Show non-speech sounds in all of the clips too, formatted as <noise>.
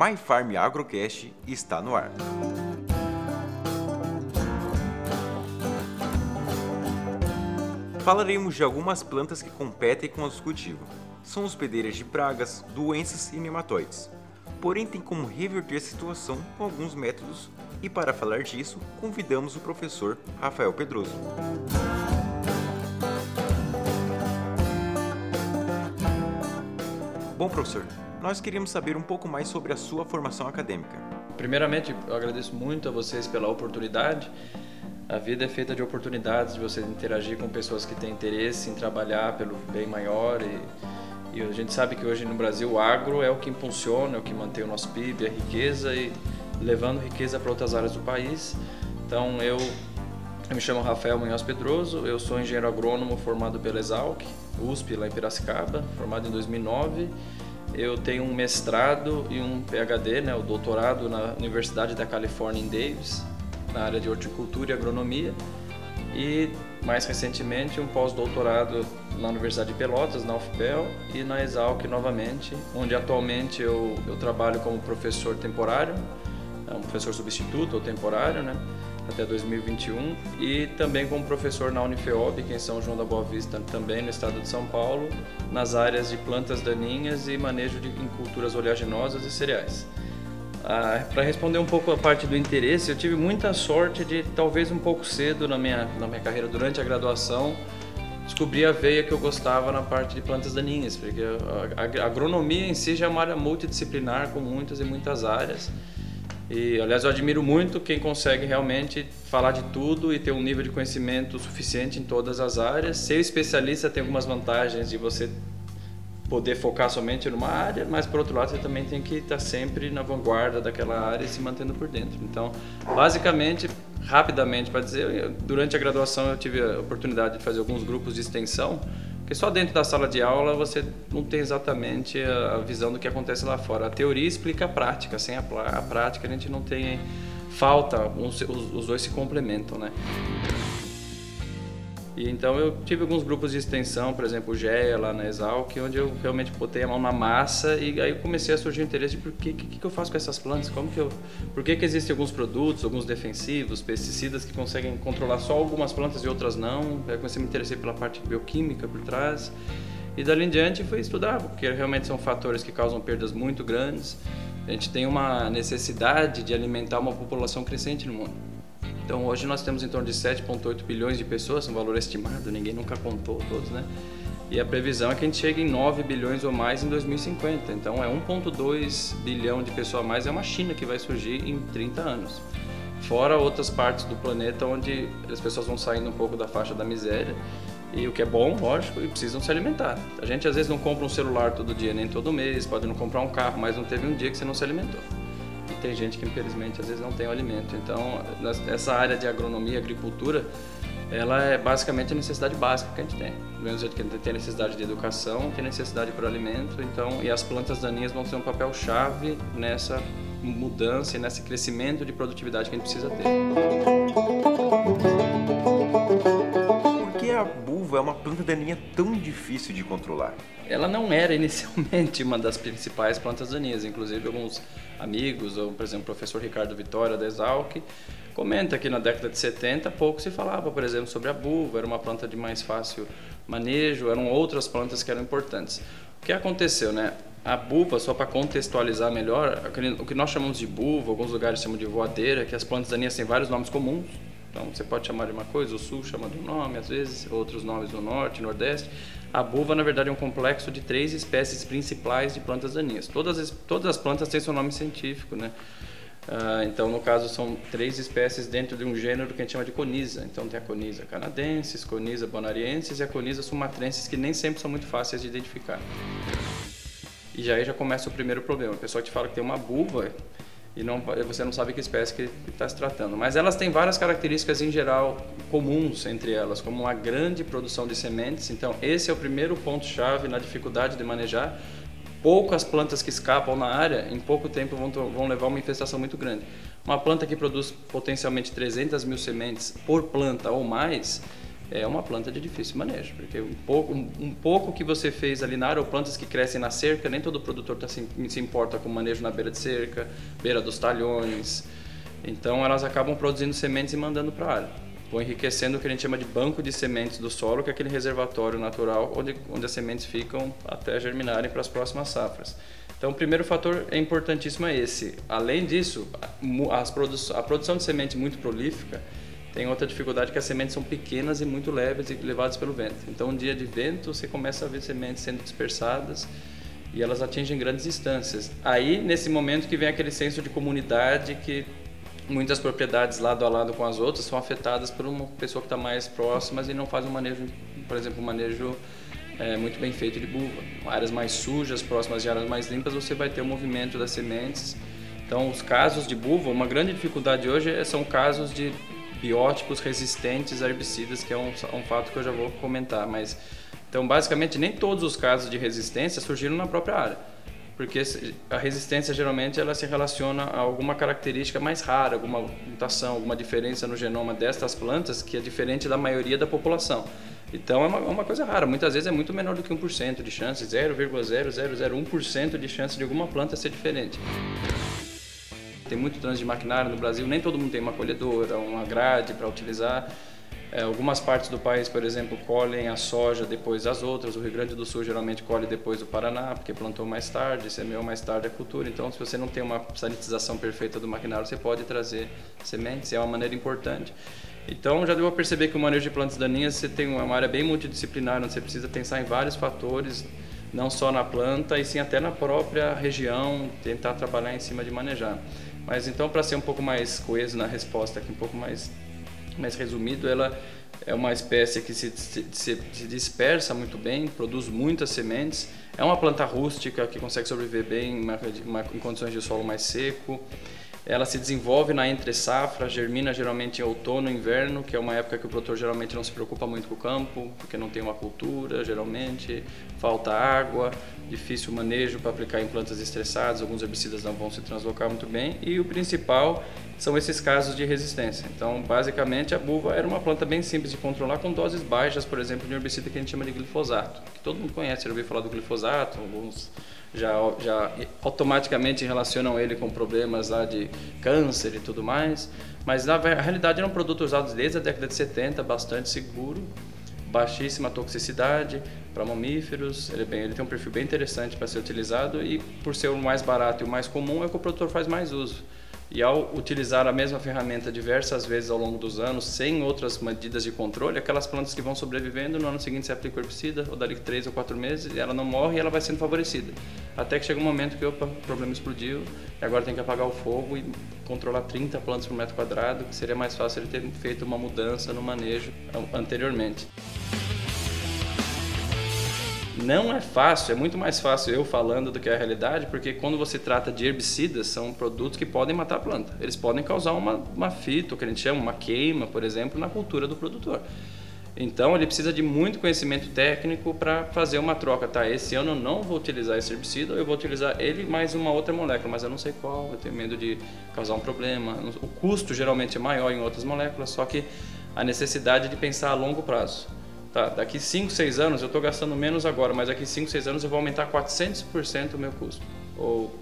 My Farm Agrocast está no ar. Falaremos de algumas plantas que competem com as cultivo. São hospedeiras de pragas, doenças e nematóides. Porém, tem como reverter a situação com alguns métodos e para falar disso, convidamos o professor Rafael Pedroso. Bom, professor, nós queríamos saber um pouco mais sobre a sua formação acadêmica. Primeiramente, eu agradeço muito a vocês pela oportunidade. A vida é feita de oportunidades, de você interagir com pessoas que têm interesse em trabalhar pelo bem maior e, e a gente sabe que hoje no Brasil o agro é o que impulsiona, é o que mantém o nosso PIB, a riqueza e levando riqueza para outras áreas do país. Então eu, eu me chamo Rafael Munhoz Pedroso, eu sou engenheiro agrônomo formado pela Exalc, USP lá em Piracicaba, formado em 2009. Eu tenho um mestrado e um PhD, né, o doutorado na Universidade da Califórnia em Davis, na área de horticultura e agronomia. E mais recentemente um pós-doutorado na Universidade de Pelotas, na UFPEL, e na Exalc novamente, onde atualmente eu, eu trabalho como professor temporário é um professor substituto ou temporário, né? Até 2021 e também como professor na Unifeob, que é em São João da Boa Vista, também no estado de São Paulo, nas áreas de plantas daninhas e manejo de em culturas oleaginosas e cereais. Ah, Para responder um pouco a parte do interesse, eu tive muita sorte de, talvez um pouco cedo na minha, na minha carreira, durante a graduação, descobrir a veia que eu gostava na parte de plantas daninhas, porque a agronomia em si já é uma área multidisciplinar com muitas e muitas áreas. E, aliás, eu admiro muito quem consegue realmente falar de tudo e ter um nível de conhecimento suficiente em todas as áreas. Ser especialista tem algumas vantagens de você poder focar somente numa área, mas por outro lado você também tem que estar sempre na vanguarda daquela área e se mantendo por dentro. Então, basicamente, rapidamente para dizer, durante a graduação eu tive a oportunidade de fazer alguns grupos de extensão porque só dentro da sala de aula você não tem exatamente a visão do que acontece lá fora. A teoria explica a prática, sem a, a prática a gente não tem falta, os, os dois se complementam, né? E então eu tive alguns grupos de extensão, por exemplo, o GEA lá na Exalc, onde eu realmente botei a mão na massa e aí comecei a surgir o interesse de por que, que, que eu faço com essas plantas, como que eu, por que, que existem alguns produtos, alguns defensivos, pesticidas que conseguem controlar só algumas plantas e outras não. Aí comecei a me interessar pela parte bioquímica por trás. E dali em diante fui estudar, porque realmente são fatores que causam perdas muito grandes. A gente tem uma necessidade de alimentar uma população crescente no mundo. Então hoje nós temos em torno de 7,8 bilhões de pessoas, um valor estimado, ninguém nunca contou todos, né? E a previsão é que a gente chegue em 9 bilhões ou mais em 2050. Então é 1,2 bilhão de pessoas a mais, é uma China que vai surgir em 30 anos. Fora outras partes do planeta onde as pessoas vão saindo um pouco da faixa da miséria. E o que é bom, lógico, e precisam se alimentar. A gente às vezes não compra um celular todo dia, nem todo mês, pode não comprar um carro, mas não teve um dia que você não se alimentou tem gente que infelizmente às vezes não tem o alimento. Então, essa área de agronomia, agricultura, ela é basicamente a necessidade básica que a gente tem. Do mesmo jeito que a gente tem necessidade de educação, tem necessidade para o alimento, então, e as plantas daninhas vão ter um papel chave nessa mudança e nesse crescimento de produtividade que a gente precisa ter. Por que a buva é uma planta daninha tão difícil de controlar? Ela não era inicialmente uma das principais plantas daninhas, inclusive alguns amigos, ou por exemplo o professor Ricardo Vitória da Exalc, comenta que na década de 70 pouco se falava, por exemplo, sobre a buva, era uma planta de mais fácil manejo, eram outras plantas que eram importantes. O que aconteceu, né? A buva, só para contextualizar melhor, o que nós chamamos de buva, alguns lugares chamam de voadeira, que as plantas daninhas têm vários nomes comuns. Então você pode chamar de uma coisa, o sul chama de um nome, às vezes outros nomes no norte, nordeste. A buva, na verdade, é um complexo de três espécies principais de plantas daninhas. Todas as, todas as plantas têm seu nome científico, né? Uh, então, no caso, são três espécies dentro de um gênero que a gente chama de conisa. Então, tem a conisa canadensis, conisa bonariensis e a conisa sumatrensis, que nem sempre são muito fáceis de identificar. E já aí já começa o primeiro problema. A pessoa te fala que tem uma buva e não, você não sabe que espécie que está se tratando. Mas elas têm várias características em geral comuns entre elas, como uma grande produção de sementes. Então, esse é o primeiro ponto-chave na dificuldade de manejar. Poucas plantas que escapam na área, em pouco tempo, vão, vão levar uma infestação muito grande. Uma planta que produz potencialmente 300 mil sementes por planta ou mais, é uma planta de difícil manejo, porque um pouco, um, um pouco que você fez ali na área, ou plantas que crescem na cerca, nem todo produtor tá se, se importa com manejo na beira de cerca, beira dos talhões. Então elas acabam produzindo sementes e mandando para a área. Vou enriquecendo o que a gente chama de banco de sementes do solo, que é aquele reservatório natural onde, onde as sementes ficam até germinarem para as próximas safras. Então, o primeiro fator é importantíssimo é esse. Além disso, produ a produção de semente muito prolífica tem outra dificuldade que as sementes são pequenas e muito leves e levadas pelo vento. Então, um dia de vento, você começa a ver sementes sendo dispersadas e elas atingem grandes distâncias. Aí, nesse momento que vem aquele senso de comunidade que muitas propriedades lado a lado com as outras são afetadas por uma pessoa que está mais próxima e não faz um manejo, por exemplo, um manejo é, muito bem feito de buva. Áreas mais sujas, próximas de áreas mais limpas, você vai ter o movimento das sementes. Então, os casos de buva, uma grande dificuldade hoje é, são casos de biótipos resistentes a herbicidas, que é um, um fato que eu já vou comentar. Mas então, basicamente, nem todos os casos de resistência surgiram na própria área, porque a resistência geralmente ela se relaciona a alguma característica mais rara, alguma mutação, alguma diferença no genoma destas plantas que é diferente da maioria da população. Então é uma, é uma coisa rara, muitas vezes é muito menor do que 1% de chance, 0,0001% de chance de alguma planta ser diferente. Tem muito trânsito de maquinário no Brasil, nem todo mundo tem uma colhedora, uma grade para utilizar. É, algumas partes do país, por exemplo, colhem a soja depois das outras. O Rio Grande do Sul geralmente colhe depois do Paraná, porque plantou mais tarde, semeou mais tarde a cultura. Então, se você não tem uma sanitização perfeita do maquinário, você pode trazer sementes. É uma maneira importante. Então, já deu a perceber que o manejo de plantas daninhas você tem uma área bem multidisciplinar, onde você precisa pensar em vários fatores, não só na planta, e sim até na própria região, tentar trabalhar em cima de manejar. Mas então, para ser um pouco mais coeso na resposta, aqui um pouco mais, mais resumido, ela é uma espécie que se, se, se, dispersa muito bem, produz muitas sementes. É uma planta rústica que consegue sobreviver bem em, em condições de solo mais seco. Ela se desenvolve na entre safra, germina geralmente em outono inverno, que é uma época que o produtor geralmente não se preocupa muito com o campo, porque não tem uma cultura, geralmente, falta água, difícil manejo para aplicar em plantas estressadas, alguns herbicidas não vão se translocar muito bem, e o principal são esses casos de resistência. Então, basicamente, a buva era uma planta bem simples de controlar com doses baixas, por exemplo, de um herbicida que a gente chama de glifosato, que todo mundo conhece, já ouviu falar do glifosato, alguns já, já automaticamente relacionam ele com problemas lá de câncer e tudo mais. Mas na realidade era um produto usado desde a década de 70, bastante seguro, baixíssima toxicidade para mamíferos. Ele, é bem, ele tem um perfil bem interessante para ser utilizado e por ser o mais barato e o mais comum é o que o produtor faz mais uso. E ao utilizar a mesma ferramenta diversas vezes ao longo dos anos, sem outras medidas de controle, aquelas plantas que vão sobrevivendo, no ano seguinte você aplica o herbicida, ou dali três ou quatro meses, ela não morre e ela vai sendo favorecida. Até que chega um momento que opa, o problema explodiu, e agora tem que apagar o fogo e controlar 30 plantas por metro quadrado, que seria mais fácil ele ter feito uma mudança no manejo anteriormente. Não é fácil, é muito mais fácil eu falando do que a realidade, porque quando você trata de herbicidas, são produtos que podem matar a planta. Eles podem causar uma, uma fita, o que a gente chama uma queima, por exemplo, na cultura do produtor. Então ele precisa de muito conhecimento técnico para fazer uma troca. Tá, esse ano eu não vou utilizar esse herbicida, eu vou utilizar ele mais uma outra molécula, mas eu não sei qual, eu tenho medo de causar um problema. O custo geralmente é maior em outras moléculas, só que a necessidade de pensar a longo prazo. Tá, daqui 5, 6 anos eu estou gastando menos agora, mas daqui 5, 6 anos eu vou aumentar 400% o meu custo, ou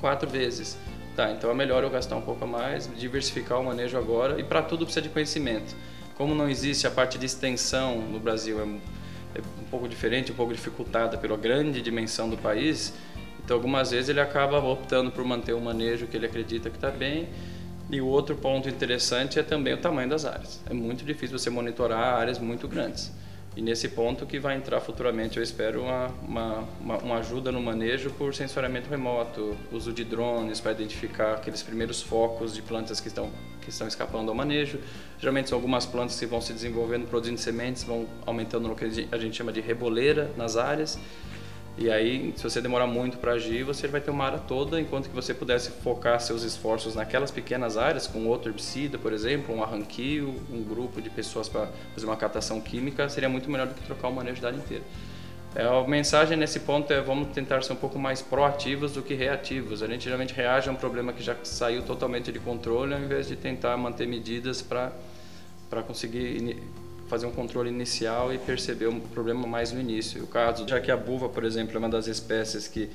quatro vezes. Tá, então é melhor eu gastar um pouco a mais, diversificar o manejo agora e para tudo precisa de conhecimento. Como não existe a parte de extensão no Brasil, é, é um pouco diferente, um pouco dificultada pela grande dimensão do país, então algumas vezes ele acaba optando por manter o manejo que ele acredita que está bem e o outro ponto interessante é também o tamanho das áreas. É muito difícil você monitorar áreas muito grandes. E nesse ponto que vai entrar futuramente, eu espero, uma, uma, uma, ajuda no manejo por sensoriamento remoto, uso de drones para identificar aqueles primeiros focos de plantas que estão, que estão escapando ao manejo. Geralmente são algumas plantas que vão se desenvolvendo, produzindo sementes, vão aumentando no que a gente chama de reboleira nas áreas. E aí, se você demorar muito para agir, você vai ter uma área toda, enquanto que você pudesse focar seus esforços naquelas pequenas áreas, com outro herbicida, por exemplo, um arranquio, um grupo de pessoas para fazer uma catação química, seria muito melhor do que trocar o manejo da área inteira. É, a mensagem nesse ponto é vamos tentar ser um pouco mais proativos do que reativos. A gente geralmente reage a um problema que já saiu totalmente de controle, ao invés de tentar manter medidas para conseguir fazer um controle inicial e perceber o problema mais no início. O caso, já que a buva, por exemplo, é uma das espécies que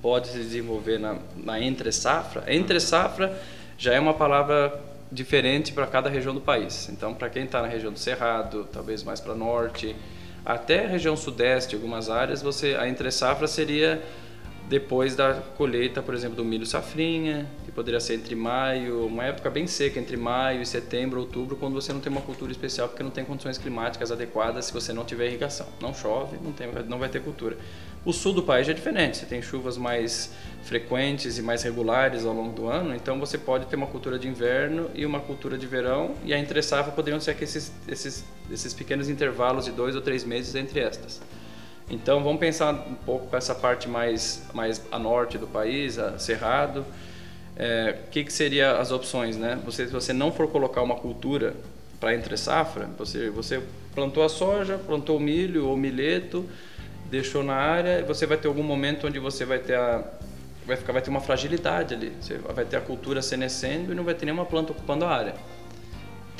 pode se desenvolver na, na entre safra, entre safra já é uma palavra diferente para cada região do país. Então, para quem está na região do Cerrado, talvez mais para norte, até a região sudeste, algumas áreas, você a entre safra seria depois da colheita, por exemplo, do milho safrinha, que poderia ser entre maio, uma época bem seca, entre maio e setembro, outubro, quando você não tem uma cultura especial, porque não tem condições climáticas adequadas se você não tiver irrigação. Não chove, não, tem, não vai ter cultura. O sul do país é diferente, você tem chuvas mais frequentes e mais regulares ao longo do ano, então você pode ter uma cultura de inverno e uma cultura de verão, e a entre safra poderiam ser esses, esses, esses pequenos intervalos de dois ou três meses entre estas. Então vamos pensar um pouco para essa parte mais, mais a norte do país, a Cerrado. O é, que, que seria as opções, né? Você, se você não for colocar uma cultura para entre safra, você, você plantou a soja, plantou o milho ou milheto, deixou na área, você vai ter algum momento onde você vai ter a vai ficar vai ter uma fragilidade ali, você vai ter a cultura senescendo e não vai ter nenhuma planta ocupando a área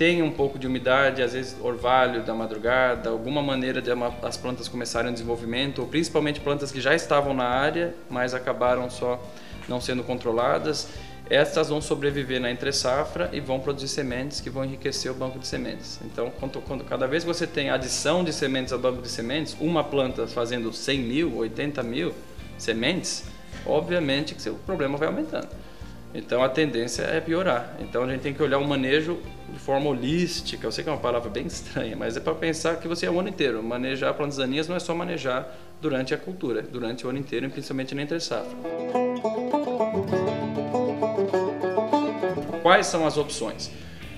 tem um pouco de umidade, às vezes orvalho da madrugada, alguma maneira de as plantas começarem o desenvolvimento, ou principalmente plantas que já estavam na área, mas acabaram só não sendo controladas, estas vão sobreviver na entre safra e vão produzir sementes que vão enriquecer o banco de sementes. Então, quando, quando, cada vez que você tem adição de sementes ao banco de sementes, uma planta fazendo 100 mil, 80 mil sementes, obviamente que o problema vai aumentando. Então a tendência é piorar. Então a gente tem que olhar o manejo de forma holística. Eu sei que é uma palavra bem estranha, mas é para pensar que você é o ano inteiro. Manejar plantas daninhas não é só manejar durante a cultura, durante o ano inteiro, principalmente na entre safra. Quais são as opções?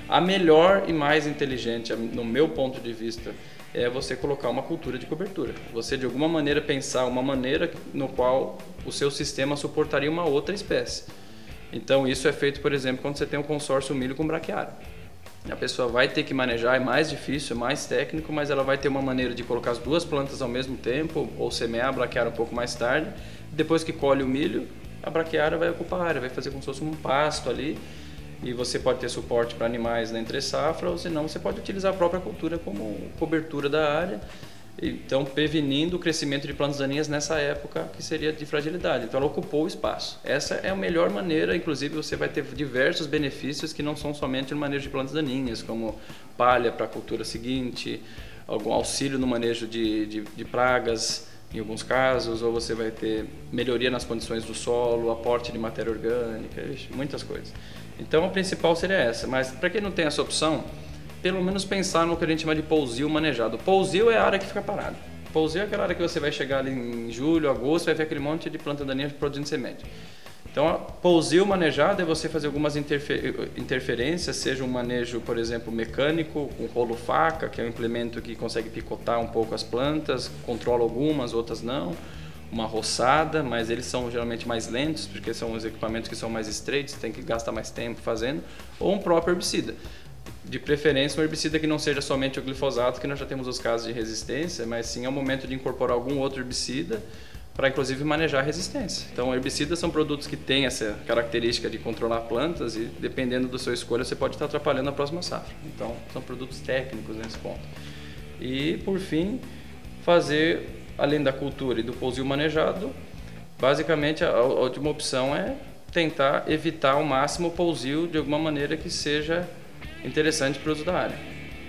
A melhor e mais inteligente, no meu ponto de vista, é você colocar uma cultura de cobertura. Você de alguma maneira pensar uma maneira no qual o seu sistema suportaria uma outra espécie. Então isso é feito, por exemplo, quando você tem um consórcio milho com braquiária. A pessoa vai ter que manejar, é mais difícil, é mais técnico, mas ela vai ter uma maneira de colocar as duas plantas ao mesmo tempo, ou semear a braquiária um pouco mais tarde. Depois que colhe o milho, a braquiária vai ocupar a área, vai fazer como se fosse um pasto ali. E você pode ter suporte para animais na entre safra, ou senão você pode utilizar a própria cultura como cobertura da área então prevenindo o crescimento de plantas daninhas nessa época que seria de fragilidade. Então ela ocupou o espaço. Essa é a melhor maneira, inclusive você vai ter diversos benefícios que não são somente no manejo de plantas daninhas, como palha para a cultura seguinte, algum auxílio no manejo de, de, de pragas em alguns casos, ou você vai ter melhoria nas condições do solo, aporte de matéria orgânica, muitas coisas. Então a principal seria essa, mas para quem não tem essa opção, pelo menos pensar no que a gente chama de pousio manejado. Pousio é a área que fica parada. Pousio é aquela área que você vai chegar ali em julho, agosto, vai ver aquele monte de planta daninha produzindo semente. Então, pousio manejado é você fazer algumas interfer interferências, seja um manejo, por exemplo, mecânico, com rolo faca, que é um implemento que consegue picotar um pouco as plantas, controla algumas, outras não. Uma roçada, mas eles são geralmente mais lentos, porque são os equipamentos que são mais estreitos, tem que gastar mais tempo fazendo. Ou um próprio herbicida de preferência um herbicida que não seja somente o glifosato, que nós já temos os casos de resistência, mas sim é o momento de incorporar algum outro herbicida para inclusive manejar a resistência. Então, herbicidas são produtos que têm essa característica de controlar plantas e dependendo da sua escolha você pode estar atrapalhando a próxima safra. Então, são produtos técnicos nesse ponto. E, por fim, fazer além da cultura e do pousio manejado, basicamente a, última opção é tentar evitar ao máximo o pousio de alguma maneira que seja interessante para o uso da área.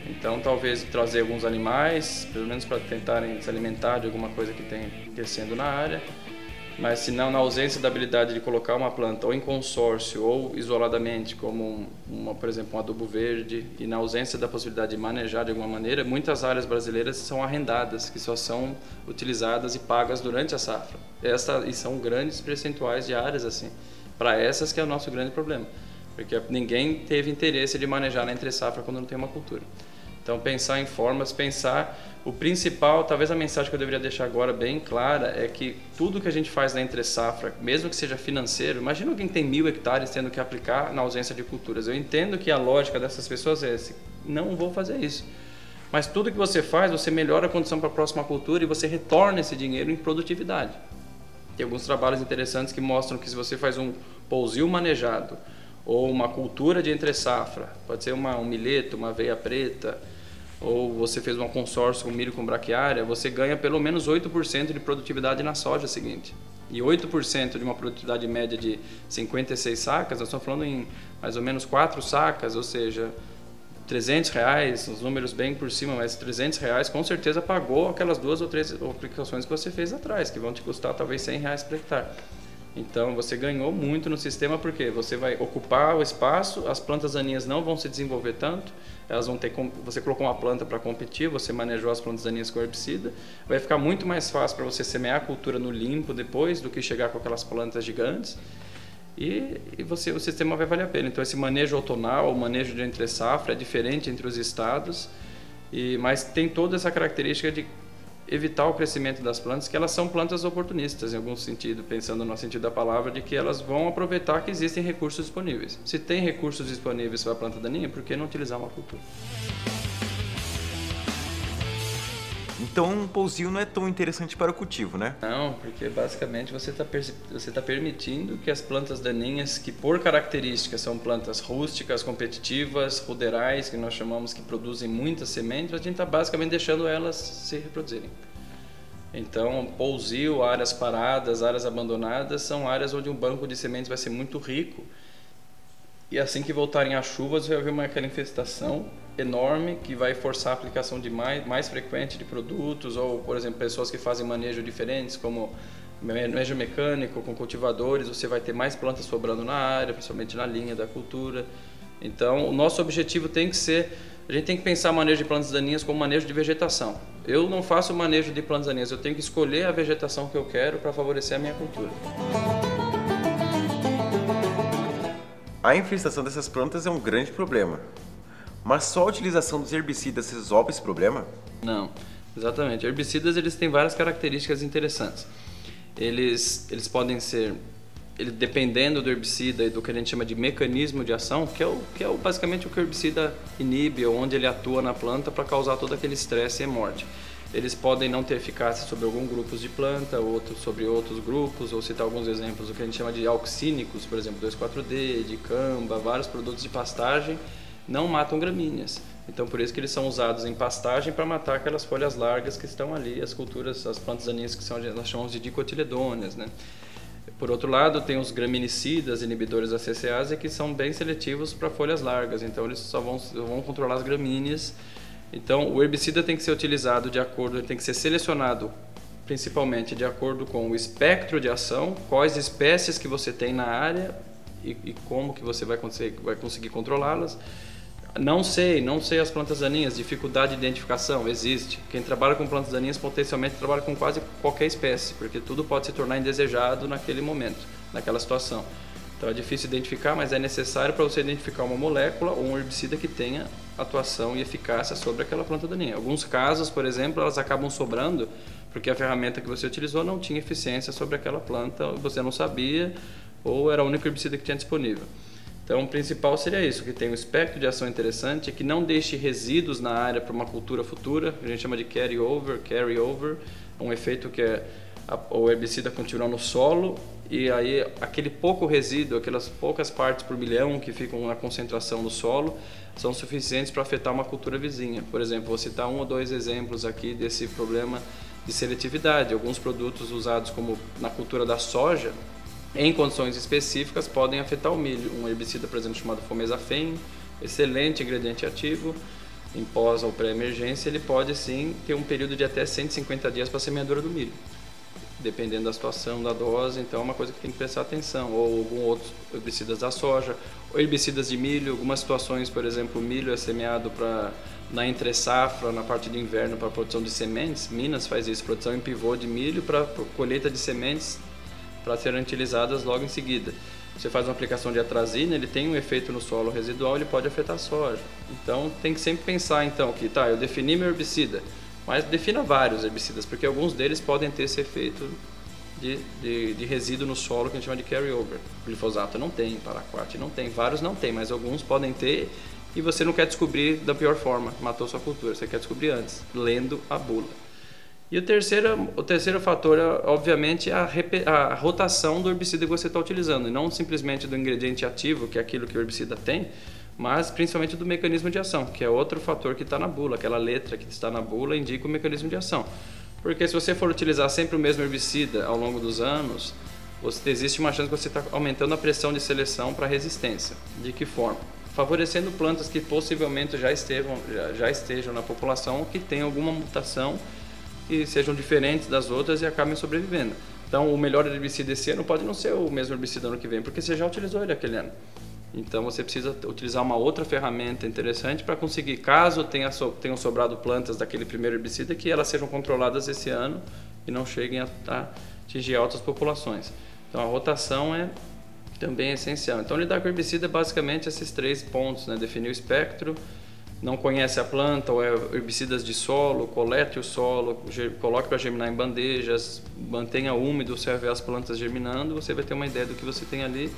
Então, talvez trazer alguns animais, pelo menos para tentarem se alimentar de alguma coisa que tem crescendo na área. Mas, se não, na ausência da habilidade de colocar uma planta ou em consórcio ou isoladamente, como, uma, por exemplo, um adubo verde, e na ausência da possibilidade de manejar de alguma maneira, muitas áreas brasileiras são arrendadas, que só são utilizadas e pagas durante a safra. Essa, e são grandes percentuais de áreas assim. Para essas que é o nosso grande problema porque ninguém teve interesse de manejar na entre safra quando não tem uma cultura. Então pensar em formas, pensar o principal, talvez a mensagem que eu deveria deixar agora bem clara é que tudo que a gente faz na entre safra, mesmo que seja financeiro, imagina alguém que tem mil hectares tendo que aplicar na ausência de culturas. Eu entendo que a lógica dessas pessoas é esse, não vou fazer isso. Mas tudo que você faz, você melhora a condição para a próxima cultura e você retorna esse dinheiro em produtividade. Tem alguns trabalhos interessantes que mostram que se você faz um pousio manejado, ou uma cultura de entre safra, pode ser uma, um milheto, uma aveia preta, ou você fez um consórcio com milho com braquiária, você ganha pelo menos 8% de produtividade na soja seguinte. E 8% de uma produtividade média de 56 sacas, nós estamos falando em mais ou menos 4 sacas, ou seja, 300 reais, os números bem por cima, mas 300 reais com certeza pagou aquelas duas ou três aplicações que você fez atrás, que vão te custar talvez 100 reais por hectare. Então você ganhou muito no sistema porque você vai ocupar o espaço, as plantas daninhas não vão se desenvolver tanto, elas vão ter você colocou uma planta para competir, você manejou as plantas daninhas com herbicida, vai ficar muito mais fácil para você semear a cultura no limpo depois do que chegar com aquelas plantas gigantes. E, e você o sistema vai valer a pena. Então esse manejo outonal, o manejo de entre safra é diferente entre os estados, e mas tem toda essa característica de evitar o crescimento das plantas, que elas são plantas oportunistas, em algum sentido, pensando no sentido da palavra, de que elas vão aproveitar que existem recursos disponíveis. Se tem recursos disponíveis para a planta daninha, por que não utilizar uma cultura? Então um pousio não é tão interessante para o cultivo, né? Não, porque basicamente você está você tá permitindo que as plantas daninhas, que por características são plantas rústicas, competitivas, ruderais, que nós chamamos que produzem muitas sementes, a gente está basicamente deixando elas se reproduzirem. Então, pousio, áreas paradas, áreas abandonadas, são áreas onde um banco de sementes vai ser muito rico. E assim que voltarem as chuvas, vai haver uma, aquela infestação enorme que vai forçar a aplicação de mais, mais frequente de produtos ou, por exemplo, pessoas que fazem manejo diferentes, como manejo mecânico com cultivadores, você vai ter mais plantas sobrando na área, principalmente na linha da cultura. Então, o nosso objetivo tem que ser, a gente tem que pensar manejo de plantas daninhas como manejo de vegetação. Eu não faço manejo de plantas daninhas, eu tenho que escolher a vegetação que eu quero para favorecer a minha cultura. A infestação dessas plantas é um grande problema. Mas só a utilização dos herbicidas resolve esse problema? Não, exatamente. Herbicidas eles têm várias características interessantes. Eles, eles podem ser, ele, dependendo do herbicida e do que a gente chama de mecanismo de ação, que é, o, que é basicamente o que o herbicida inibe, ou onde ele atua na planta para causar todo aquele estresse e morte. Eles podem não ter eficácia sobre alguns grupos de planta, outros sobre outros grupos, ou citar alguns exemplos do que a gente chama de auxínicos, por exemplo, 2,4-D, de camba, vários produtos de pastagem não matam gramíneas. Então por isso que eles são usados em pastagem para matar aquelas folhas largas que estão ali, as culturas, as plantas daninhas que são nós chamamos de dicotiledôneas, né? Por outro lado, tem os graminicidas, inibidores da CCase, que são bem seletivos para folhas largas, então eles só vão, vão controlar as gramíneas. Então, o herbicida tem que ser utilizado de acordo, ele tem que ser selecionado principalmente de acordo com o espectro de ação, quais espécies que você tem na área e, e como que você vai conseguir, vai conseguir controlá-las. Não sei, não sei as plantas daninhas, dificuldade de identificação, existe. Quem trabalha com plantas daninhas potencialmente trabalha com quase qualquer espécie, porque tudo pode se tornar indesejado naquele momento, naquela situação. Então é difícil identificar, mas é necessário para você identificar uma molécula ou um herbicida que tenha atuação e eficácia sobre aquela planta daninha. Alguns casos, por exemplo, elas acabam sobrando porque a ferramenta que você utilizou não tinha eficiência sobre aquela planta, você não sabia ou era o único herbicida que tinha disponível. Então, o principal seria isso, que tem um espectro de ação interessante, que não deixe resíduos na área para uma cultura futura, a gente chama de carry over, carry over, um efeito que é a, o herbicida continua no solo e aí aquele pouco resíduo, aquelas poucas partes por milhão que ficam na concentração no solo, são suficientes para afetar uma cultura vizinha. Por exemplo, vou citar um ou dois exemplos aqui desse problema de seletividade. Alguns produtos usados como na cultura da soja, em condições específicas, podem afetar o milho. Um herbicida, por exemplo, chamado fomezafem, excelente ingrediente ativo, em pós ou pré-emergência, ele pode sim ter um período de até 150 dias para a semeadura do milho, dependendo da situação, da dose, então é uma coisa que tem que prestar atenção. Ou alguns outros herbicidas da soja, ou herbicidas de milho, algumas situações, por exemplo, milho é semeado para na entre safra, na parte de inverno para produção de sementes. Minas faz isso, produção em pivô de milho para colheita de sementes para serem utilizadas logo em seguida. Você faz uma aplicação de atrazina, ele tem um efeito no solo residual, ele pode afetar a soja. Então tem que sempre pensar então que tá, eu defini meu herbicida, mas defina vários herbicidas, porque alguns deles podem ter esse efeito de, de, de resíduo no solo que a gente chama de carryover. Glifosato não tem, paraquat não tem, vários não tem, mas alguns podem ter e você não quer descobrir da pior forma, matou sua cultura, você quer descobrir antes, lendo a bula. E o terceiro, o terceiro fator, é, obviamente, a, a rotação do herbicida que você está utilizando, e não simplesmente do ingrediente ativo, que é aquilo que o herbicida tem, mas principalmente do mecanismo de ação, que é outro fator que está na bula, aquela letra que está na bula indica o mecanismo de ação. Porque se você for utilizar sempre o mesmo herbicida ao longo dos anos, você, existe uma chance de você estar tá aumentando a pressão de seleção para resistência. De que forma? Favorecendo plantas que possivelmente já estejam, já, já estejam na população, que tenham alguma mutação e sejam diferentes das outras e acabem sobrevivendo. Então, o melhor herbicida esse ano pode não ser o mesmo herbicida ano que vem, porque você já utilizou ele aquele ano. Então, você precisa utilizar uma outra ferramenta interessante para conseguir, caso tenha so, tenham sobrado plantas daquele primeiro herbicida, que elas sejam controladas esse ano e não cheguem a, a atingir altas populações. Então, a rotação é também essencial. Então, lidar com herbicida é basicamente esses três pontos, né? Definir o espectro, não conhece a planta ou é herbicidas de solo, colete o solo, coloque para germinar em bandejas, mantenha úmido, ver as plantas germinando, você vai ter uma ideia do que você tem ali.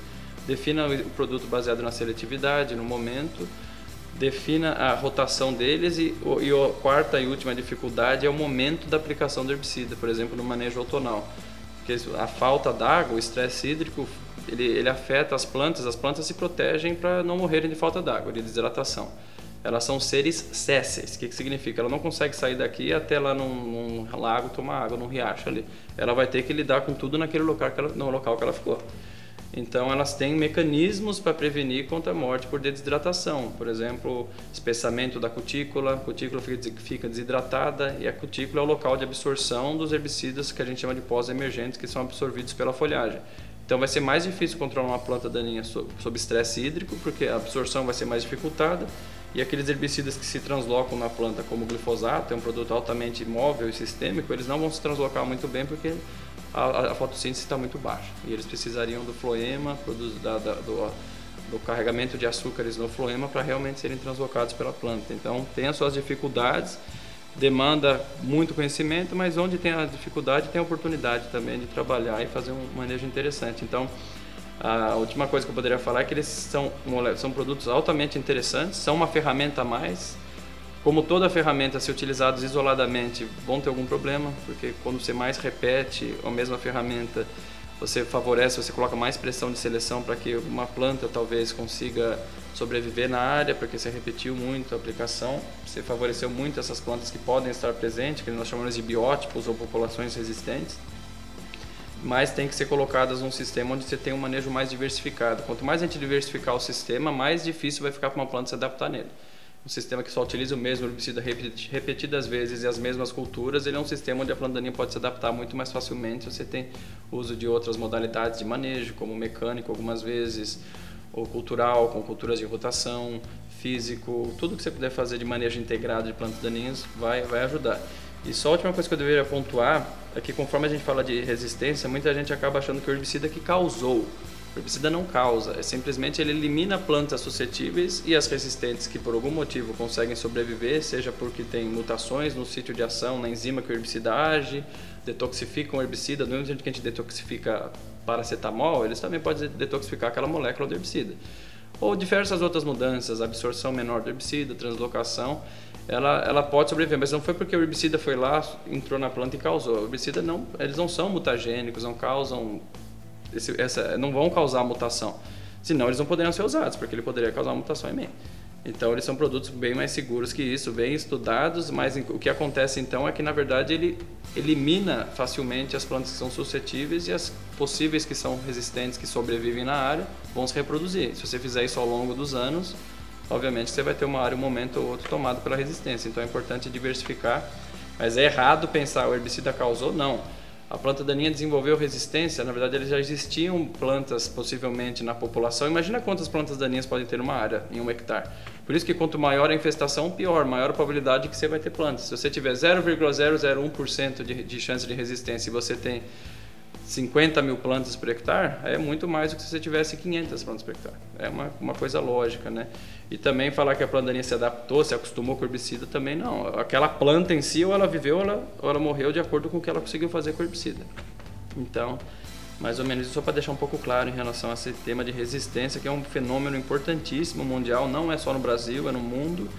Defina o produto baseado na seletividade, no momento, defina a rotação deles e, e a quarta e última dificuldade é o momento da aplicação do herbicida, por exemplo, no manejo outonal. Porque a falta d'água, o estresse hídrico, ele, ele afeta as plantas, as plantas se protegem para não morrerem de falta d'água, de desidratação elas são seres césseis. O que, que significa? Ela não consegue sair daqui até lá num, num, lago tomar água, num riacho ali. Ela vai ter que lidar com tudo naquele local que ela, no local que ela ficou. Então, elas têm mecanismos para prevenir contra a morte por desidratação. Por exemplo, espessamento da cutícula, a cutícula fica desidratada e a cutícula é o local de absorção dos herbicidas que a gente chama de pós-emergentes, que são absorvidos pela folhagem. Então, vai ser mais difícil controlar uma planta daninha sob estresse hídrico, porque a absorção vai ser mais dificultada e aqueles herbicidas que se translocam na planta, como o glifosato, é um produto altamente móvel e sistêmico, eles não vão se translocar muito bem porque a, a fotossíntese está muito baixa. E eles precisariam do floema, da, da, do, do carregamento de açúcares no floema para realmente serem translocados pela planta. Então, tem as suas dificuldades, demanda muito conhecimento, mas onde tem a dificuldade, tem a oportunidade também de trabalhar e fazer um manejo interessante. Então, a última coisa que eu poderia falar é que eles são, são produtos altamente interessantes, são uma ferramenta a mais. Como toda ferramenta, se utilizados isoladamente, vão ter algum problema, porque quando você mais repete a mesma ferramenta, você favorece, você coloca mais pressão de seleção para que uma planta talvez consiga sobreviver na área, porque você repetiu muito a aplicação, você favoreceu muito essas plantas que podem estar presentes, que nós chamamos de biótipos ou populações resistentes mas tem que ser colocadas num sistema onde você tem um manejo mais diversificado. Quanto mais a gente diversificar o sistema, mais difícil vai ficar para uma planta se adaptar nele. Um sistema que só utiliza o mesmo herbicida repetidas vezes e as mesmas culturas, ele é um sistema onde a planta daninha pode se adaptar muito mais facilmente. Você tem uso de outras modalidades de manejo, como mecânico algumas vezes, ou cultural, com culturas de rotação, físico, tudo que você puder fazer de manejo integrado de plantas daninhas vai, vai ajudar. E só a última coisa que eu deveria pontuar é que conforme a gente fala de resistência, muita gente acaba achando que o herbicida que causou. O herbicida não causa, é simplesmente ele elimina plantas suscetíveis e as resistentes que por algum motivo conseguem sobreviver, seja porque tem mutações no sítio de ação, na enzima que o herbicida age, detoxificam o herbicida, do mesmo jeito que a gente detoxifica paracetamol, eles também podem detoxificar aquela molécula do herbicida. Ou diversas outras mudanças, absorção menor do herbicida, translocação ela, ela pode sobreviver, mas não foi porque o herbicida foi lá, entrou na planta e causou. O herbicida não, eles não são mutagênicos, não causam, esse, essa, não vão causar mutação. Senão eles não poderiam ser usados, porque ele poderia causar uma mutação em mim. Então eles são produtos bem mais seguros que isso, bem estudados, mas o que acontece então é que na verdade ele elimina facilmente as plantas que são suscetíveis e as possíveis que são resistentes, que sobrevivem na área, vão se reproduzir. Se você fizer isso ao longo dos anos, obviamente você vai ter uma área, um momento ou outro tomado pela resistência. Então é importante diversificar. Mas é errado pensar o herbicida causou? Não. A planta daninha desenvolveu resistência, na verdade eles já existiam plantas possivelmente na população. Imagina quantas plantas daninhas podem ter numa área, em um hectare. Por isso que quanto maior a infestação, pior, maior a probabilidade que você vai ter plantas. Se você tiver 0,001% de, de chance de resistência e você tem 50 mil plantas por hectare é muito mais do que se você tivesse 500 plantas por hectare. É uma, uma coisa lógica, né? E também falar que a planta daninha se adaptou, se acostumou com herbicida também não. Aquela planta em si, ou ela viveu ou ela, ou ela morreu de acordo com o que ela conseguiu fazer com herbicida. Então, mais ou menos isso só para deixar um pouco claro em relação a esse tema de resistência, que é um fenômeno importantíssimo mundial, não é só no Brasil, é no mundo.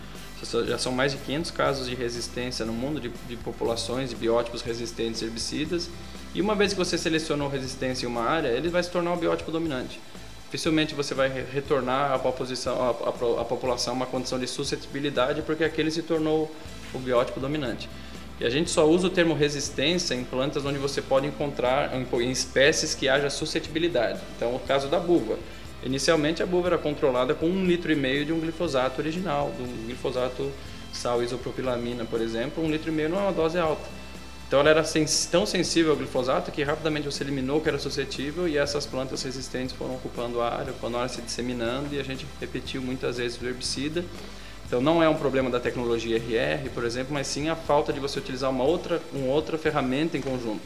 Já são mais de 500 casos de resistência no mundo de, de populações de biótipos resistentes a herbicidas. E uma vez que você selecionou resistência em uma área, ele vai se tornar o biótipo dominante. dificilmente você vai retornar a população uma condição de suscetibilidade porque aquele se tornou o biótipo dominante. E a gente só usa o termo resistência em plantas onde você pode encontrar em espécies que haja suscetibilidade. Então, o caso da buva. Inicialmente, a buva era controlada com um litro e meio de um glifosato original, do glifosato sal isopropilamina, por exemplo. Um litro e meio não é uma dose alta. Então, ela era sens tão sensível ao glifosato que rapidamente você eliminou que era suscetível e essas plantas resistentes foram ocupando a área, a área se disseminando e a gente repetiu muitas vezes o herbicida então não é um problema da tecnologia RR, por exemplo, mas sim a falta de você utilizar uma outra, uma outra ferramenta em conjunto.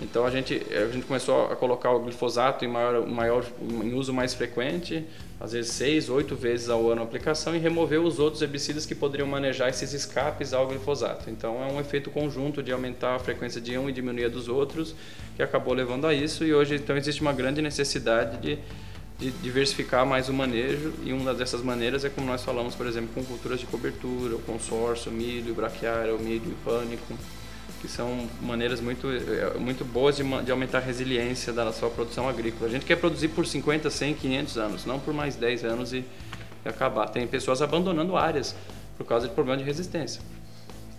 Então a gente, a gente começou a colocar o glifosato em maior, maior em uso mais frequente, às vezes seis, oito vezes ao ano a aplicação e remover os outros herbicidas que poderiam manejar esses escapes ao glifosato. Então é um efeito conjunto de aumentar a frequência de um e diminuir a dos outros que acabou levando a isso. E hoje então existe uma grande necessidade de de diversificar mais o manejo. E uma dessas maneiras é como nós falamos, por exemplo, com culturas de cobertura, o consórcio, milho, braquiária, o milho e pânico, que são maneiras muito, eh, muito boas de, de aumentar a resiliência da sua produção agrícola. A gente quer produzir por 50, 100, 500 anos, não por mais 10 anos e, e acabar. Tem pessoas abandonando áreas por causa de problema de resistência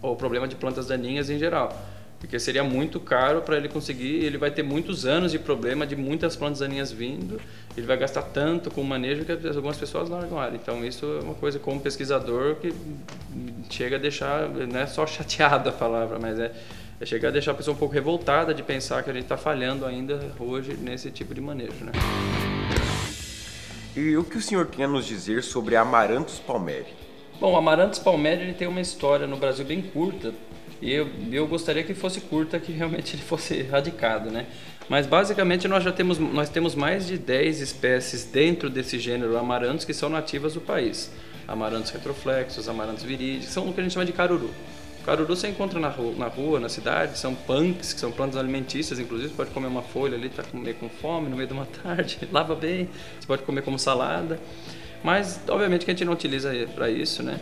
ou problema de plantas daninhas em geral porque seria muito caro para ele conseguir. Ele vai ter muitos anos de problema de muitas plantas daninhas vindo. Ele vai gastar tanto com o manejo que algumas pessoas largam a área. Então isso é uma coisa como pesquisador que chega a deixar, não é só chateado a palavra, mas é, é chegar a deixar a pessoa um pouco revoltada de pensar que a gente está falhando ainda hoje nesse tipo de manejo, né? E o que o senhor tem a nos dizer sobre Amaranthus palmeri? Bom, Amaranthus palmeri ele tem uma história no Brasil bem curta, e eu, eu gostaria que fosse curta, que realmente ele fosse radicado, né? Mas basicamente nós já temos, nós temos mais de 10 espécies dentro desse gênero amarantos que são nativas do país. Amarantos retroflexos, amarantos viridis, são o que a gente chama de caruru. Caruru você encontra na rua, na, rua, na cidade, são punks, que são plantas alimentícias, inclusive você pode comer uma folha ali, tá meio com fome no meio de uma <laughs> tarde, lava bem, você pode comer como salada. Mas obviamente que a gente não utiliza para isso, né?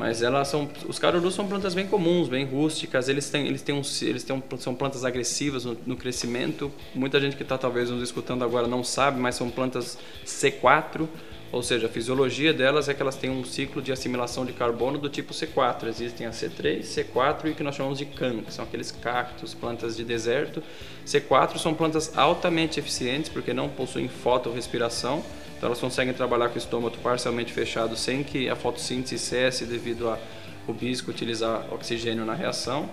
Mas elas são, os carurus são plantas bem comuns, bem rústicas. Eles têm, eles têm, um, eles têm um, são plantas agressivas no, no crescimento. Muita gente que está talvez nos escutando agora não sabe, mas são plantas C4, ou seja, a fisiologia delas é que elas têm um ciclo de assimilação de carbono do tipo C4. Existem a C3, C4 e o que nós chamamos de CAN, que são aqueles cactos, plantas de deserto. C4 são plantas altamente eficientes porque não possuem fotorrespiração então elas conseguem trabalhar com o estômago parcialmente fechado sem que a fotossíntese cesse devido ao bisco utilizar oxigênio na reação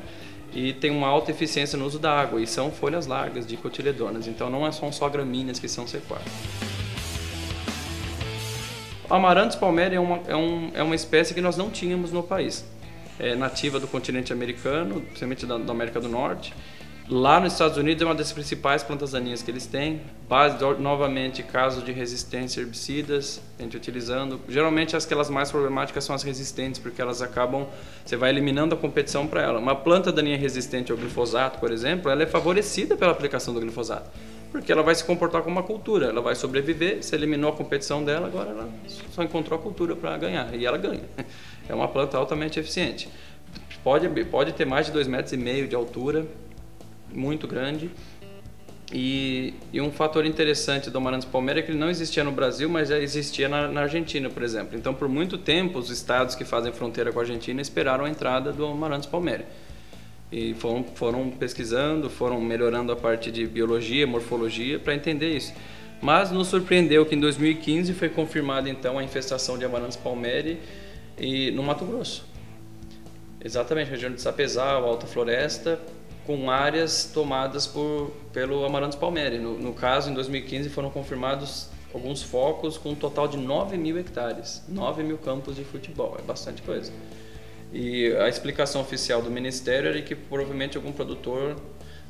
e tem uma alta eficiência no uso da água e são folhas largas, dicotiledonas. Então não são só gramíneas que são C4. O Amaranthus palmeri é uma, é, um, é uma espécie que nós não tínhamos no país. É nativa do continente americano, principalmente da, da América do Norte Lá nos Estados Unidos é uma das principais plantas daninhas que eles têm. Base, novamente, casos de resistência a herbicidas, a gente utilizando. Geralmente, as aquelas mais problemáticas são as resistentes, porque elas acabam, você vai eliminando a competição para ela. Uma planta daninha resistente ao glifosato, por exemplo, ela é favorecida pela aplicação do glifosato, porque ela vai se comportar como uma cultura, ela vai sobreviver, você eliminou a competição dela, agora ela só encontrou a cultura para ganhar, e ela ganha. <laughs> É uma planta altamente eficiente. Pode, pode ter mais de 2,5 metros e meio de altura, muito grande. E, e, um fator interessante do Amarantos Palmeira é que ele não existia no Brasil, mas já existia na, na, Argentina, por exemplo. Então, por muito tempo, os estados que fazem fronteira com a Argentina esperaram a entrada do Amarantos Palmeira. E foram, foram pesquisando, foram melhorando a parte de biologia, morfologia, para entender isso. Mas nos surpreendeu que em 2015 foi confirmada então a infestação de Amarantos Palmeri e no Mato Grosso. Exatamente, região de Sapezal, Alta Floresta, com áreas tomadas por, pelo Amarantos Palmeri. No, no, caso, em 2015 foram confirmados alguns focos com um total de 9 mil hectares, 9 mil campos de futebol, é bastante coisa. E a explicação oficial do Ministério era que provavelmente algum produtor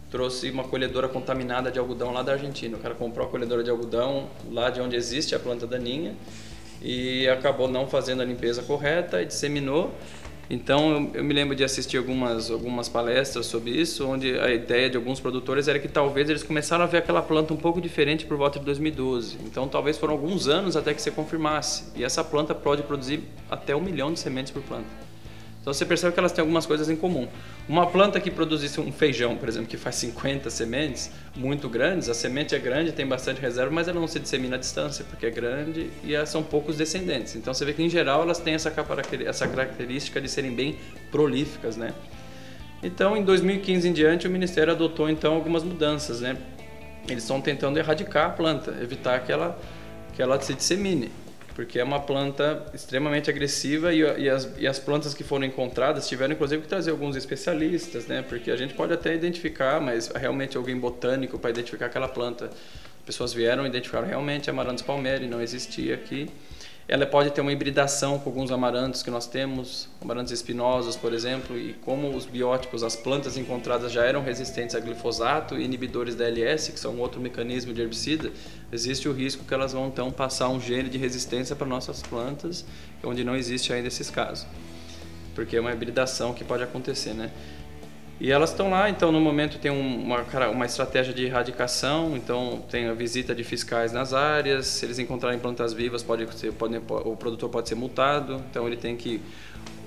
trouxe uma colhedora contaminada de algodão lá da Argentina. O cara comprou a colhedora de algodão lá de onde existe a planta daninha e acabou não fazendo a limpeza correta e disseminou então eu, eu, me lembro de assistir algumas, algumas palestras sobre isso, onde a ideia de alguns produtores era que talvez eles começaram a ver aquela planta um pouco diferente por volta de 2012. Então talvez foram alguns anos até que você confirmasse. E essa planta pode produzir até um milhão de sementes por planta. Então você percebe que elas têm algumas coisas em comum. Uma planta que produzisse um feijão, por exemplo, que faz 50 sementes muito grandes, a semente é grande, tem bastante reserva, mas ela não se dissemina à distância, porque é grande e são poucos descendentes. Então você vê que em geral elas têm essa característica de serem bem prolíficas, né? Então, em 2015 em diante, o Ministério adotou então algumas mudanças, né? Eles estão tentando erradicar a planta, evitar que ela, que ela se dissemine porque é uma planta extremamente agressiva e, e, as, e as plantas que foram encontradas tiveram inclusive que trazer alguns especialistas, né? Porque a gente pode até identificar, mas realmente alguém botânico para identificar aquela planta. Pessoas vieram e identificaram realmente Amaranthus palmeri, não existia aqui. Ela pode ter uma hibridação com alguns amarantos que nós temos, amarantos espinosos, por exemplo, e como os biótipos, as plantas encontradas já eram resistentes a glifosato e inibidores da LS, que são outro mecanismo de herbicida, existe o risco que elas vão então passar um gene de resistência para nossas plantas, onde não existe ainda esses casos. Porque é uma hibridação que pode acontecer, né? E elas estão lá, então no momento tem uma, uma estratégia de erradicação, então tem a visita de fiscais nas áreas, se eles encontrarem plantas vivas, pode ser, pode, o produtor pode ser multado, então ele tem que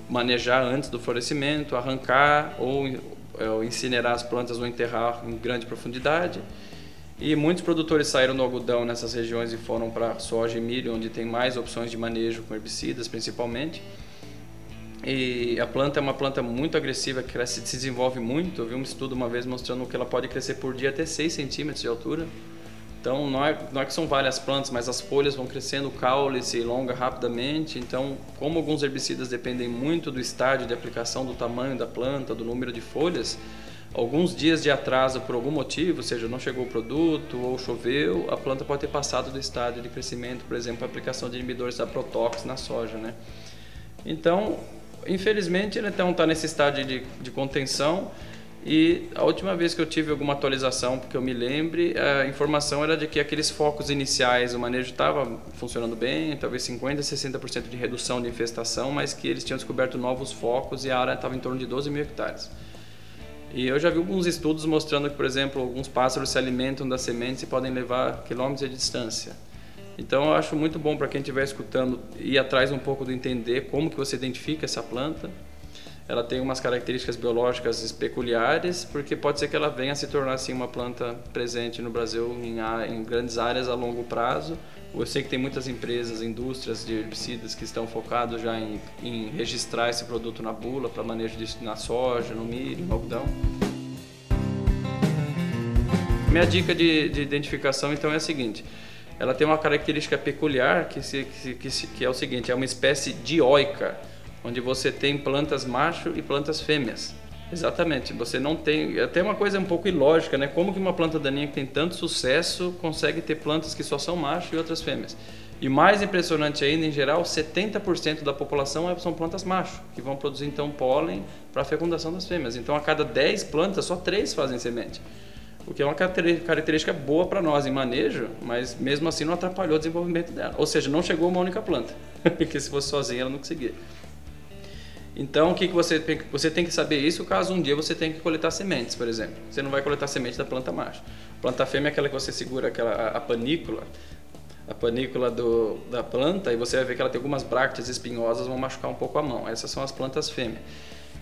manejar antes do florescimento, arrancar ou, é, incinerar as plantas ou enterrar em grande profundidade. E muitos produtores saíram do algodão nessas regiões e foram para soja e milho, onde tem mais opções de manejo com herbicidas principalmente. E a planta é uma planta muito agressiva, que cresce, se desenvolve muito. Eu vi um estudo uma vez mostrando que ela pode crescer por dia até 6 centímetros de altura. Então, não é, não é que são várias plantas, mas as folhas vão crescendo, o caule se alonga rapidamente. Então, como alguns herbicidas dependem muito do estágio de aplicação, do tamanho da planta, do número de folhas, alguns dias de atraso por algum motivo, seja não chegou o produto ou choveu, a planta pode ter passado do estágio de crescimento, por exemplo, a aplicação de inibidores da protox na soja, né? Então, infelizmente, ele então está nesse estágio de, de contenção. E a última vez que eu tive alguma atualização, porque eu me lembre, a informação era de que aqueles focos iniciais, o manejo estava funcionando bem, talvez 50% a 60% de redução de infestação, mas que eles tinham descoberto novos focos e a área estava em torno de 12 mil hectares. E eu já vi alguns estudos mostrando que, por exemplo, alguns pássaros se alimentam das sementes e podem levar quilômetros de distância. Então eu acho muito bom para quem estiver escutando ir atrás um pouco do entender como que você identifica essa planta. Ela tem umas características biológicas peculiares, porque pode ser que ela venha a se tornar assim uma planta presente no Brasil em, em grandes áreas a longo prazo. Eu sei que tem muitas empresas, indústrias de herbicidas que estão focados já em, em registrar esse produto na bula para manejo de, na soja, no milho, no algodão. Minha dica de, de identificação então é a seguinte: ela tem uma característica peculiar que, se, que, que, que é o seguinte: é uma espécie dioica, onde você tem plantas macho e plantas fêmeas. Exatamente, você não tem. É até uma coisa um pouco ilógica, né? Como que uma planta daninha que tem tanto sucesso consegue ter plantas que só são macho e outras fêmeas? E mais impressionante ainda, em geral, 70% da população é, são plantas macho, que vão produzir então pólen para a fecundação das fêmeas. Então, a cada 10 plantas, só 3 fazem semente o que é uma característica boa para nós em manejo, mas mesmo assim não atrapalhou o desenvolvimento dela. Ou seja, não chegou uma única planta, <laughs> porque se fosse sozinha ela não conseguia. Então, o que, que você tem você tem que saber isso caso um dia você tenha que coletar sementes, por exemplo. Você não vai coletar semente da planta macho. Planta fêmea é aquela que você segura aquela a, a panícula, a panícula do, da planta e você vai ver que ela tem algumas brácteas espinhosas vão machucar um pouco a mão. Essas são as plantas fêmeas.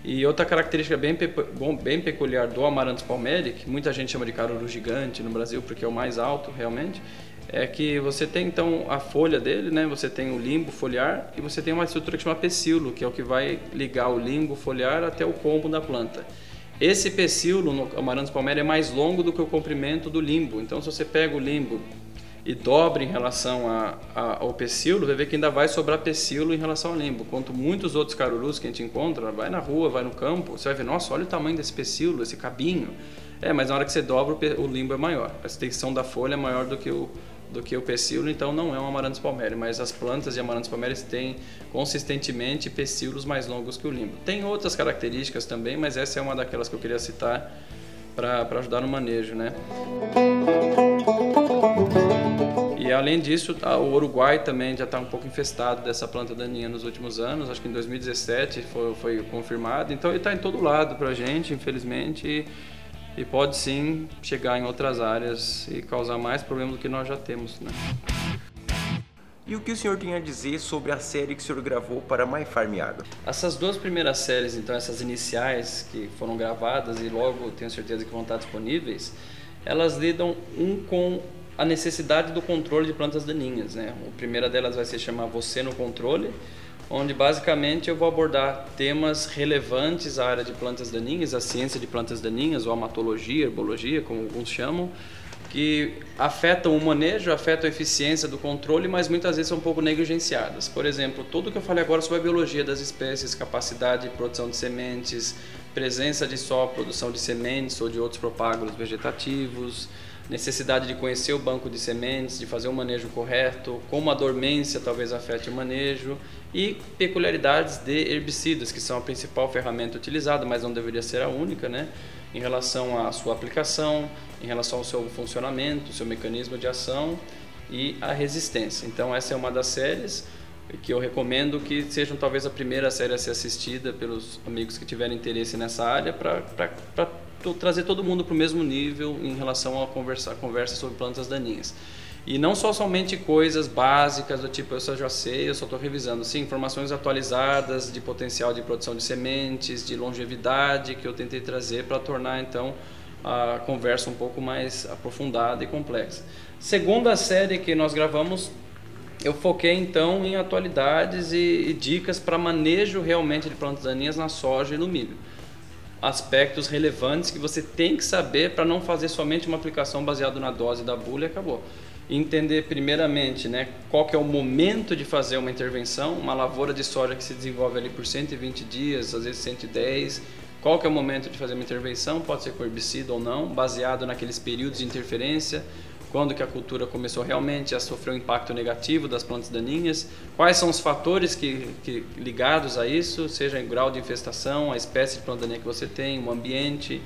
E outra característica bem, bem peculiar do Amaranthus palmeri, que muita gente chama de caruru gigante no Brasil porque é o mais alto realmente, é que você tem então a folha dele, né? Você tem o limbo foliar e você tem uma estrutura que chama pecíolo, que é o que vai ligar o limbo foliar até o combo da planta. Esse pecíolo no Amaranthus palmeri é mais longo do que o comprimento do limbo. Então, se você pega o limbo e dobra em relação a, a, ao pecíolo, vai ver que ainda vai sobrar pecíolo em relação ao limbo. Quanto muitos outros carurus que a gente encontra, vai na rua, vai no campo, você vai ver, nossa, olha o tamanho desse pecíolo, esse cabinho. É, mas na hora que você dobra, o limbo é maior. A extensão da folha é maior do que o, do que o pecíolo, então não é um Amaranthus palmeri, mas as plantas de Amaranthus palmeri têm consistentemente pecíolos mais longos que o limbo. Tem outras características também, mas essa é uma daquelas que eu queria citar para ajudar no manejo, né? E além disso, tá, o Uruguai também já está um pouco infestado dessa planta daninha nos últimos anos. Acho que em 2017 foi, foi confirmado. Então ele está em todo lado para a gente, infelizmente. E, e, pode sim chegar em outras áreas e causar mais problemas do que nós já temos. Né? E o que o senhor tem a dizer sobre a série que o senhor gravou para My Farm Agro? Essas duas primeiras séries, então, essas iniciais que foram gravadas e logo tenho certeza que vão estar disponíveis, elas lidam um com a necessidade do controle de plantas daninhas. Né? A primeira delas vai se chamar Você no Controle, onde basicamente eu vou abordar temas relevantes à área de plantas daninhas, a ciência de plantas daninhas, ou amatologia, herbologia, como alguns chamam, que afetam o manejo, afetam a eficiência do controle, mas muitas vezes são um pouco negligenciadas. Por exemplo, tudo que eu falei agora sobre a biologia das espécies, capacidade de produção de sementes, presença de só produção de sementes ou de outros propágulos vegetativos, necessidade de conhecer o banco de sementes, de fazer um manejo correto, como a dormência talvez afete o manejo e peculiaridades de herbicidas, que são a principal ferramenta utilizada, mas não deveria ser a única, né? em relação à sua aplicação, em relação ao seu funcionamento, seu mecanismo de ação e a resistência. Então essa é uma das séries que eu recomendo que sejam talvez a primeira série a ser assistida pelos amigos que tiverem interesse nessa área para trazer todo mundo para o mesmo nível em relação a conversar conversa sobre plantas daninhas. E não só somente coisas básicas do tipo eu só já sei, eu só estou revisando. Sim, informações atualizadas de potencial de produção de sementes, de longevidade que eu tentei trazer para tornar então a conversa um pouco mais aprofundada e complexa. Segunda série que nós gravamos, eu foquei então em atualidades e, e dicas para manejo realmente de plantas daninhas na soja e no milho. Aspectos relevantes que você tem que saber para não fazer somente uma aplicação baseada na dose da bula e acabou. Entender primeiramente né, qual que é o momento de fazer uma intervenção, uma lavoura de soja que se desenvolve ali por 120 dias, às vezes 110, qual que é o momento de fazer uma intervenção, pode ser com herbicida ou não, baseado naqueles períodos de interferência, quando que a cultura começou realmente a sofrer um impacto negativo das plantas daninhas, quais são os fatores que, que ligados a isso, seja em grau de infestação, a espécie de planta daninha que você tem, o ambiente,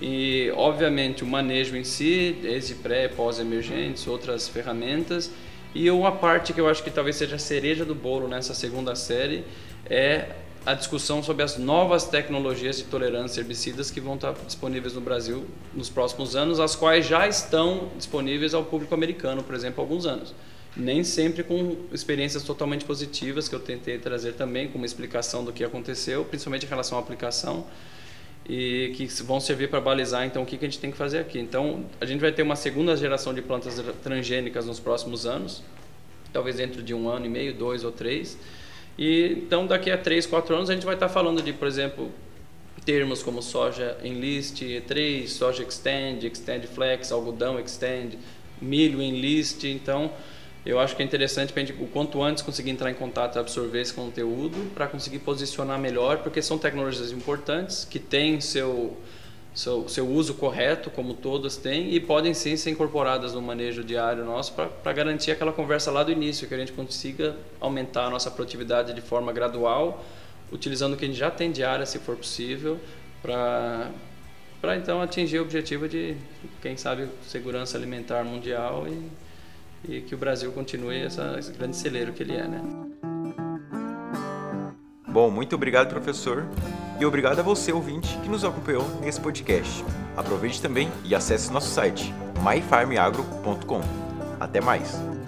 e obviamente o manejo em si, desde pré, pós-emergentes, outras ferramentas. E uma parte que eu acho que talvez seja a cereja do bolo nessa segunda série é a discussão sobre as novas tecnologias de tolerância a herbicidas que vão estar disponíveis no Brasil nos próximos anos, as quais já estão disponíveis ao público americano, por exemplo, há alguns anos. Nem sempre com experiências totalmente positivas, que eu tentei trazer também como explicação do que aconteceu, principalmente em relação à aplicação e que vão servir para balizar então o que, a gente tem que fazer aqui. Então a gente vai ter uma segunda geração de plantas transgênicas nos próximos anos, talvez dentro de um ano e meio, dois ou três. E então daqui a três, quatro anos a gente vai estar falando de, por exemplo, termos como soja enlist, E3, soja extend, extend flex, algodão extend, milho enlist. Então eu acho que é interessante para a gente, o quanto antes, conseguir entrar em contato e absorver esse conteúdo para conseguir posicionar melhor, porque são tecnologias importantes que têm seu, seu, seu uso correto, como todas têm, e podem sim ser incorporadas no manejo diário nosso para garantir aquela conversa lá do início, que a gente consiga aumentar a nossa produtividade de forma gradual, utilizando o que a gente já tem diária, se for possível, para então atingir o objetivo de, quem sabe, segurança alimentar mundial e e que o Brasil continue esse grande celeiro que ele é, né? Bom, muito obrigado, professor. E obrigado a você, ouvinte, que nos acompanhou nesse podcast. Aproveite também e acesse nosso site myfarmagro.com. Até mais!